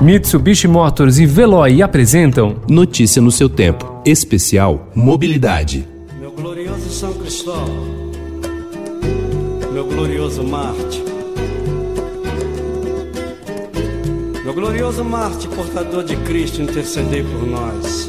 Mitsubishi Motors e Veloy apresentam Notícia no seu tempo. Especial Mobilidade. Meu glorioso São Cristóvão, meu glorioso Marte, meu glorioso Marte, portador de Cristo, intercedei por nós.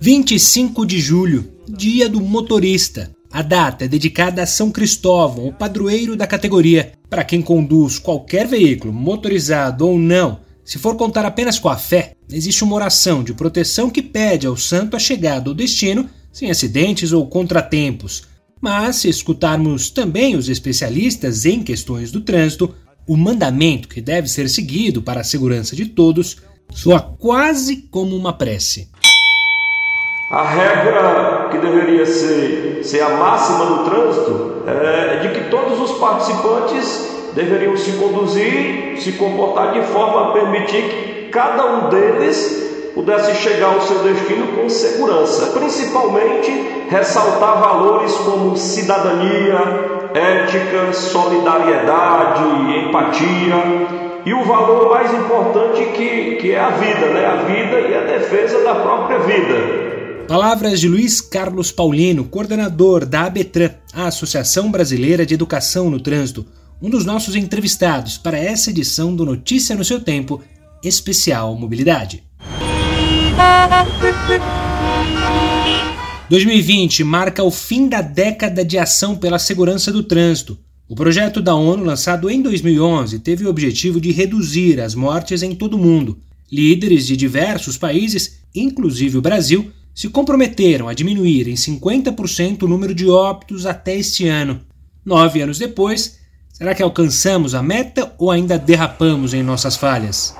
25 de julho, Dia do Motorista. A data é dedicada a São Cristóvão, o padroeiro da categoria. Para quem conduz qualquer veículo, motorizado ou não, se for contar apenas com a fé, existe uma oração de proteção que pede ao santo a chegada ao destino sem acidentes ou contratempos. Mas, se escutarmos também os especialistas em questões do trânsito, o mandamento que deve ser seguido para a segurança de todos soa quase como uma prece. A regra que deveria ser, ser a máxima no trânsito é de que todos os participantes deveriam se conduzir, se comportar de forma a permitir que cada um deles pudesse chegar ao seu destino com segurança. Principalmente ressaltar valores como cidadania, ética, solidariedade, empatia e o valor mais importante que, que é a vida, né? a vida e a defesa da própria vida. Palavras de Luiz Carlos Paulino, coordenador da ABETRAN, a Associação Brasileira de Educação no Trânsito, um dos nossos entrevistados para essa edição do Notícia no seu Tempo, especial Mobilidade. 2020 marca o fim da década de ação pela segurança do trânsito. O projeto da ONU, lançado em 2011, teve o objetivo de reduzir as mortes em todo o mundo. Líderes de diversos países, inclusive o Brasil, se comprometeram a diminuir em 50% o número de óbitos até este ano. Nove anos depois, será que alcançamos a meta ou ainda derrapamos em nossas falhas?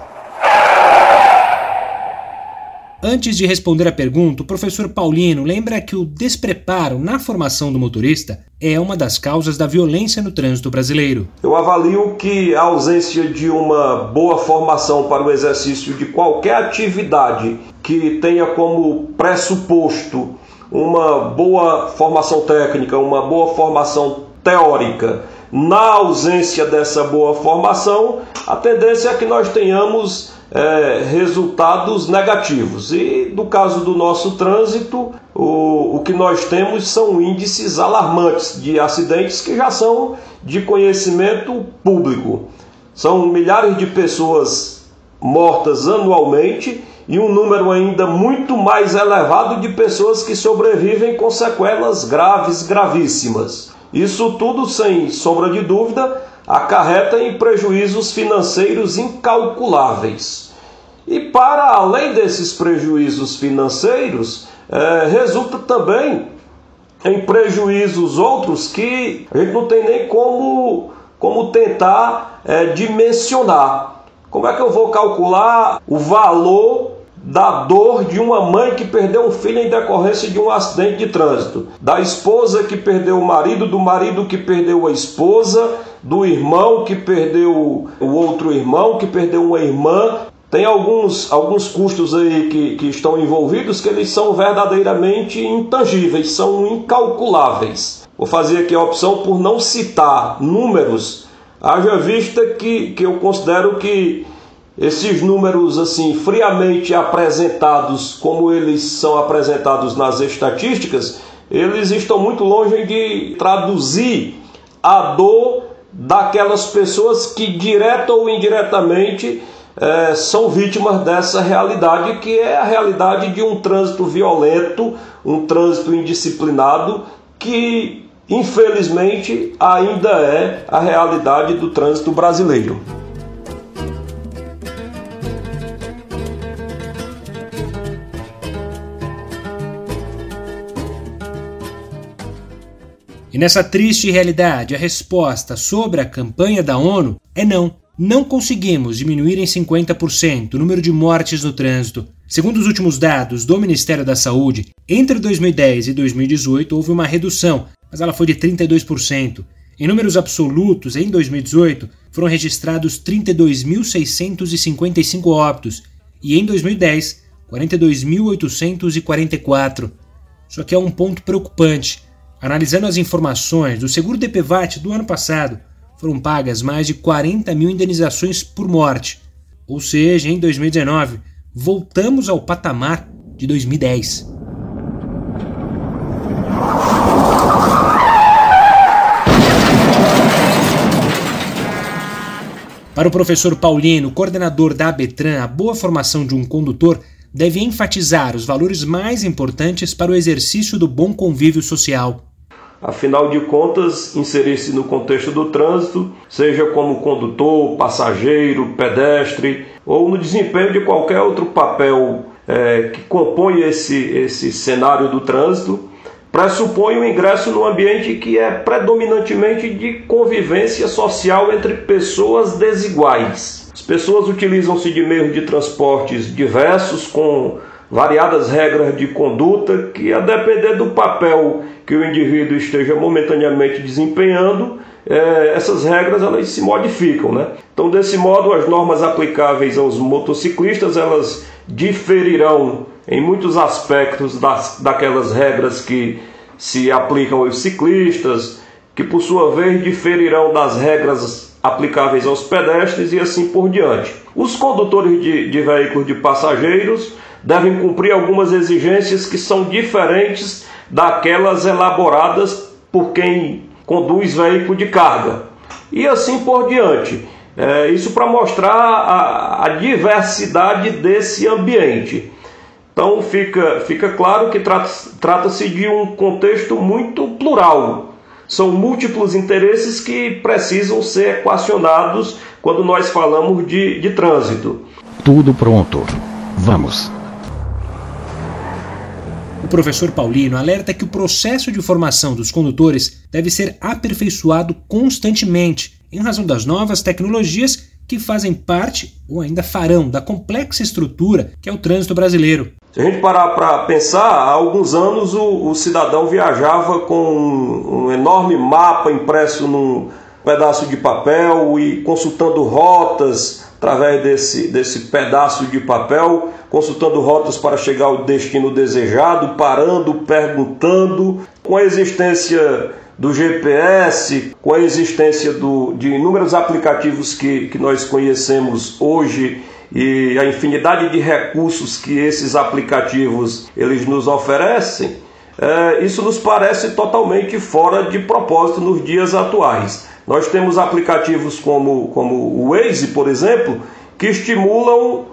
Antes de responder a pergunta, o professor Paulino lembra que o despreparo na formação do motorista é uma das causas da violência no trânsito brasileiro. Eu avalio que a ausência de uma boa formação para o exercício de qualquer atividade que tenha como pressuposto uma boa formação técnica, uma boa formação teórica, na ausência dessa boa formação, a tendência é que nós tenhamos é, resultados negativos. E no caso do nosso trânsito, o, o que nós temos são índices alarmantes de acidentes que já são de conhecimento público. São milhares de pessoas mortas anualmente e um número ainda muito mais elevado de pessoas que sobrevivem com sequelas graves, gravíssimas. Isso tudo, sem sombra de dúvida, acarreta em prejuízos financeiros incalculáveis. E para além desses prejuízos financeiros, é, resulta também em prejuízos outros que a gente não tem nem como, como tentar é, dimensionar. Como é que eu vou calcular o valor da dor de uma mãe que perdeu um filho em decorrência de um acidente de trânsito, da esposa que perdeu o marido, do marido que perdeu a esposa, do irmão que perdeu o outro irmão, que perdeu uma irmã. Tem alguns, alguns custos aí que, que estão envolvidos que eles são verdadeiramente intangíveis, são incalculáveis. Vou fazer aqui a opção por não citar números, haja vista que, que eu considero que esses números assim friamente apresentados como eles são apresentados nas estatísticas, eles estão muito longe de traduzir a dor daquelas pessoas que direta ou indiretamente é, são vítimas dessa realidade que é a realidade de um trânsito violento, um trânsito indisciplinado que infelizmente ainda é a realidade do trânsito brasileiro. Nessa triste realidade, a resposta sobre a campanha da ONU é não. Não conseguimos diminuir em 50% o número de mortes no trânsito. Segundo os últimos dados do Ministério da Saúde, entre 2010 e 2018 houve uma redução, mas ela foi de 32%. Em números absolutos, em 2018, foram registrados 32.655 óbitos e em 2010, 42.844. Isso aqui é um ponto preocupante Analisando as informações do seguro DPVAT do ano passado, foram pagas mais de 40 mil indenizações por morte. Ou seja, em 2019, voltamos ao patamar de 2010. Para o professor Paulino, coordenador da ABETRAN, a boa formação de um condutor deve enfatizar os valores mais importantes para o exercício do bom convívio social. Afinal de contas, inserir-se no contexto do trânsito, seja como condutor, passageiro, pedestre ou no desempenho de qualquer outro papel é, que compõe esse, esse cenário do trânsito, pressupõe o ingresso num ambiente que é predominantemente de convivência social entre pessoas desiguais. As pessoas utilizam-se de meios de transportes diversos, com variadas regras de conduta, que, a depender do papel que o indivíduo esteja momentaneamente desempenhando, é, essas regras elas se modificam, né? Então, desse modo, as normas aplicáveis aos motociclistas elas diferirão em muitos aspectos das, daquelas regras que se aplicam aos ciclistas, que por sua vez diferirão das regras aplicáveis aos pedestres e assim por diante. Os condutores de, de veículos de passageiros devem cumprir algumas exigências que são diferentes daquelas elaboradas por quem conduz veículo de carga. E assim por diante. É, isso para mostrar a, a diversidade desse ambiente. Então fica, fica claro que trata-se trata de um contexto muito plural. São múltiplos interesses que precisam ser equacionados quando nós falamos de, de trânsito. Tudo pronto. Vamos. Professor Paulino alerta que o processo de formação dos condutores deve ser aperfeiçoado constantemente, em razão das novas tecnologias que fazem parte ou ainda farão da complexa estrutura que é o trânsito brasileiro. Se a gente parar para pensar, há alguns anos o, o cidadão viajava com um, um enorme mapa impresso num pedaço de papel e consultando rotas através desse, desse pedaço de papel, consultando rotas para chegar ao destino desejado, parando, perguntando, com a existência do GPS, com a existência do, de inúmeros aplicativos que, que nós conhecemos hoje e a infinidade de recursos que esses aplicativos eles nos oferecem, é, isso nos parece totalmente fora de propósito nos dias atuais. Nós temos aplicativos como, como o Waze, por exemplo, que estimulam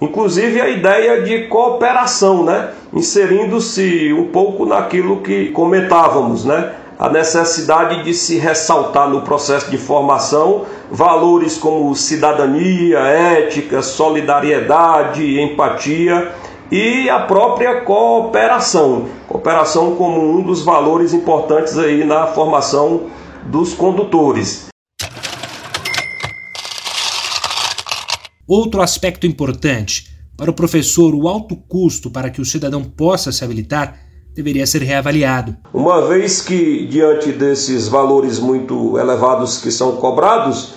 inclusive a ideia de cooperação, né? inserindo-se um pouco naquilo que comentávamos, né? a necessidade de se ressaltar no processo de formação valores como cidadania, ética, solidariedade, empatia e a própria cooperação. Cooperação como um dos valores importantes aí na formação dos condutores. Outro aspecto importante para o professor, o alto custo para que o cidadão possa se habilitar deveria ser reavaliado. Uma vez que, diante desses valores muito elevados que são cobrados,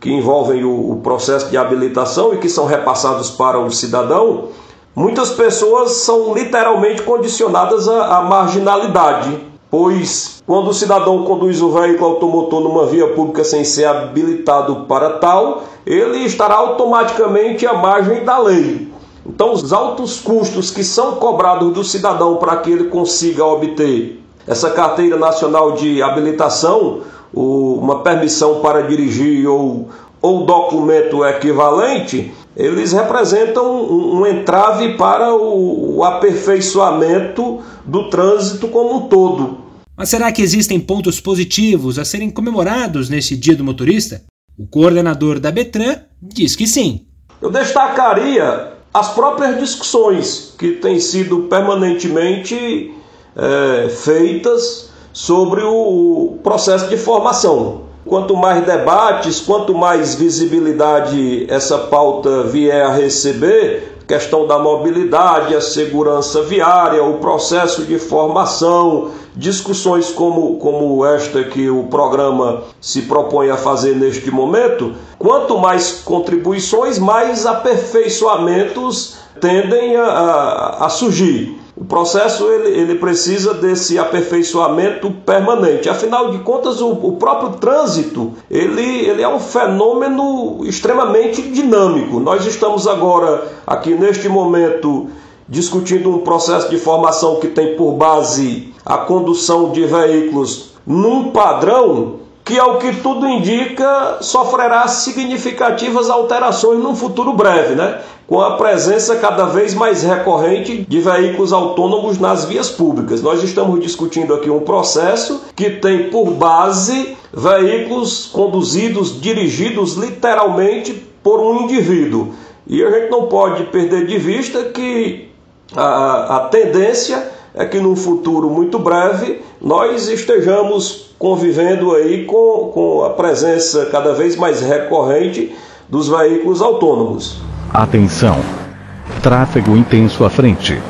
que envolvem o, o processo de habilitação e que são repassados para o cidadão, muitas pessoas são literalmente condicionadas à, à marginalidade, pois quando o cidadão conduz o veículo automotor numa via pública sem ser habilitado para tal, ele estará automaticamente à margem da lei. Então, os altos custos que são cobrados do cidadão para que ele consiga obter essa carteira nacional de habilitação, uma permissão para dirigir ou, ou documento equivalente, eles representam um, um entrave para o, o aperfeiçoamento do trânsito como um todo. Mas será que existem pontos positivos a serem comemorados nesse Dia do Motorista? O coordenador da Betran diz que sim. Eu destacaria as próprias discussões que têm sido permanentemente é, feitas sobre o processo de formação. Quanto mais debates, quanto mais visibilidade essa pauta vier a receber, questão da mobilidade, a segurança viária, o processo de formação, discussões como, como esta que o programa se propõe a fazer neste momento, quanto mais contribuições, mais aperfeiçoamentos tendem a, a, a surgir. O processo ele, ele precisa desse aperfeiçoamento permanente. Afinal de contas, o, o próprio trânsito ele, ele é um fenômeno extremamente dinâmico. Nós estamos agora aqui neste momento discutindo um processo de formação que tem por base a condução de veículos num padrão que, ao que tudo indica, sofrerá significativas alterações num futuro breve, né? Com a presença cada vez mais recorrente de veículos autônomos nas vias públicas. Nós estamos discutindo aqui um processo que tem por base veículos conduzidos, dirigidos literalmente por um indivíduo. E a gente não pode perder de vista que a, a tendência é que num futuro muito breve nós estejamos convivendo aí com, com a presença cada vez mais recorrente dos veículos autônomos. Atenção! Tráfego intenso à frente.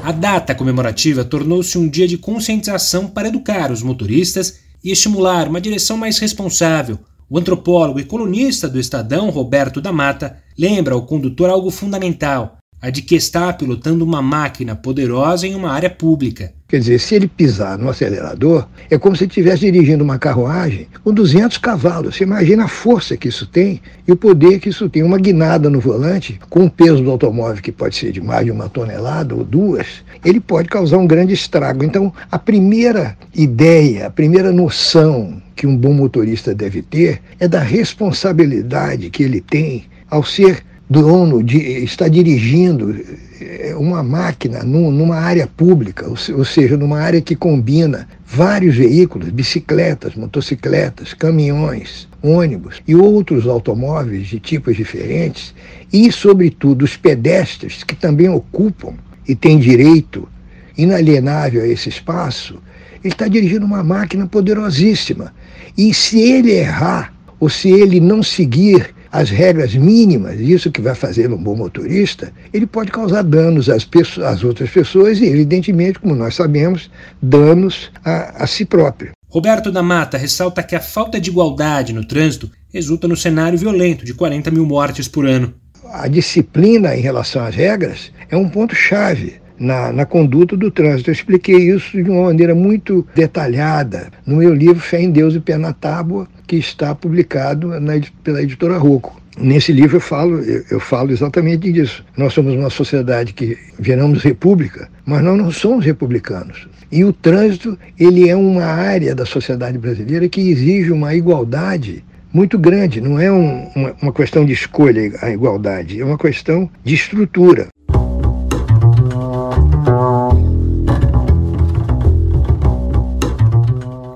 A data comemorativa tornou-se um dia de conscientização para educar os motoristas e estimular uma direção mais responsável. O antropólogo e colunista do Estadão, Roberto da Mata, lembra ao condutor algo fundamental: a de que está pilotando uma máquina poderosa em uma área pública. Quer dizer, se ele pisar no acelerador, é como se ele estivesse dirigindo uma carruagem com 200 cavalos. Você imagina a força que isso tem e o poder que isso tem. Uma guinada no volante, com o peso do automóvel, que pode ser de mais de uma tonelada ou duas, ele pode causar um grande estrago. Então, a primeira ideia, a primeira noção que um bom motorista deve ter é da responsabilidade que ele tem ao ser dono de está dirigindo é, uma máquina numa área pública, ou seja, numa área que combina vários veículos, bicicletas, motocicletas, caminhões, ônibus e outros automóveis de tipos diferentes, e, sobretudo, os pedestres que também ocupam e têm direito inalienável a esse espaço, ele está dirigindo uma máquina poderosíssima. E se ele errar, ou se ele não seguir as regras mínimas, isso que vai fazer um bom motorista, ele pode causar danos às, pessoas, às outras pessoas e, evidentemente, como nós sabemos, danos a, a si próprio. Roberto da Mata ressalta que a falta de igualdade no trânsito resulta no cenário violento de 40 mil mortes por ano. A disciplina em relação às regras é um ponto-chave. Na, na, conduta do trânsito. Eu expliquei isso de uma maneira muito detalhada no meu livro Fé em Deus e Pé na Tábua, que está publicado na, pela editora Rocco. Nesse livro eu falo, eu, eu, falo exatamente disso. Nós somos uma sociedade que viramos república, mas nós não somos republicanos. E o trânsito, ele é uma área da sociedade brasileira que exige uma igualdade muito grande. Não é um, uma, uma questão de escolha a igualdade, é uma questão de estrutura.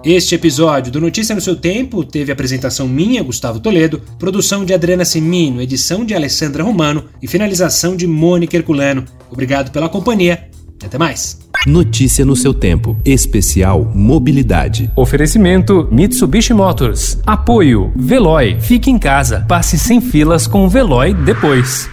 Este episódio do Notícia no seu Tempo teve apresentação minha, Gustavo Toledo, produção de Adriana Semino, edição de Alessandra Romano e finalização de Mônica Herculano. Obrigado pela companhia e até mais. Notícia no seu tempo. Especial Mobilidade. Oferecimento Mitsubishi Motors. Apoio Veloy. Fique em casa. Passe sem filas com o Veloy depois.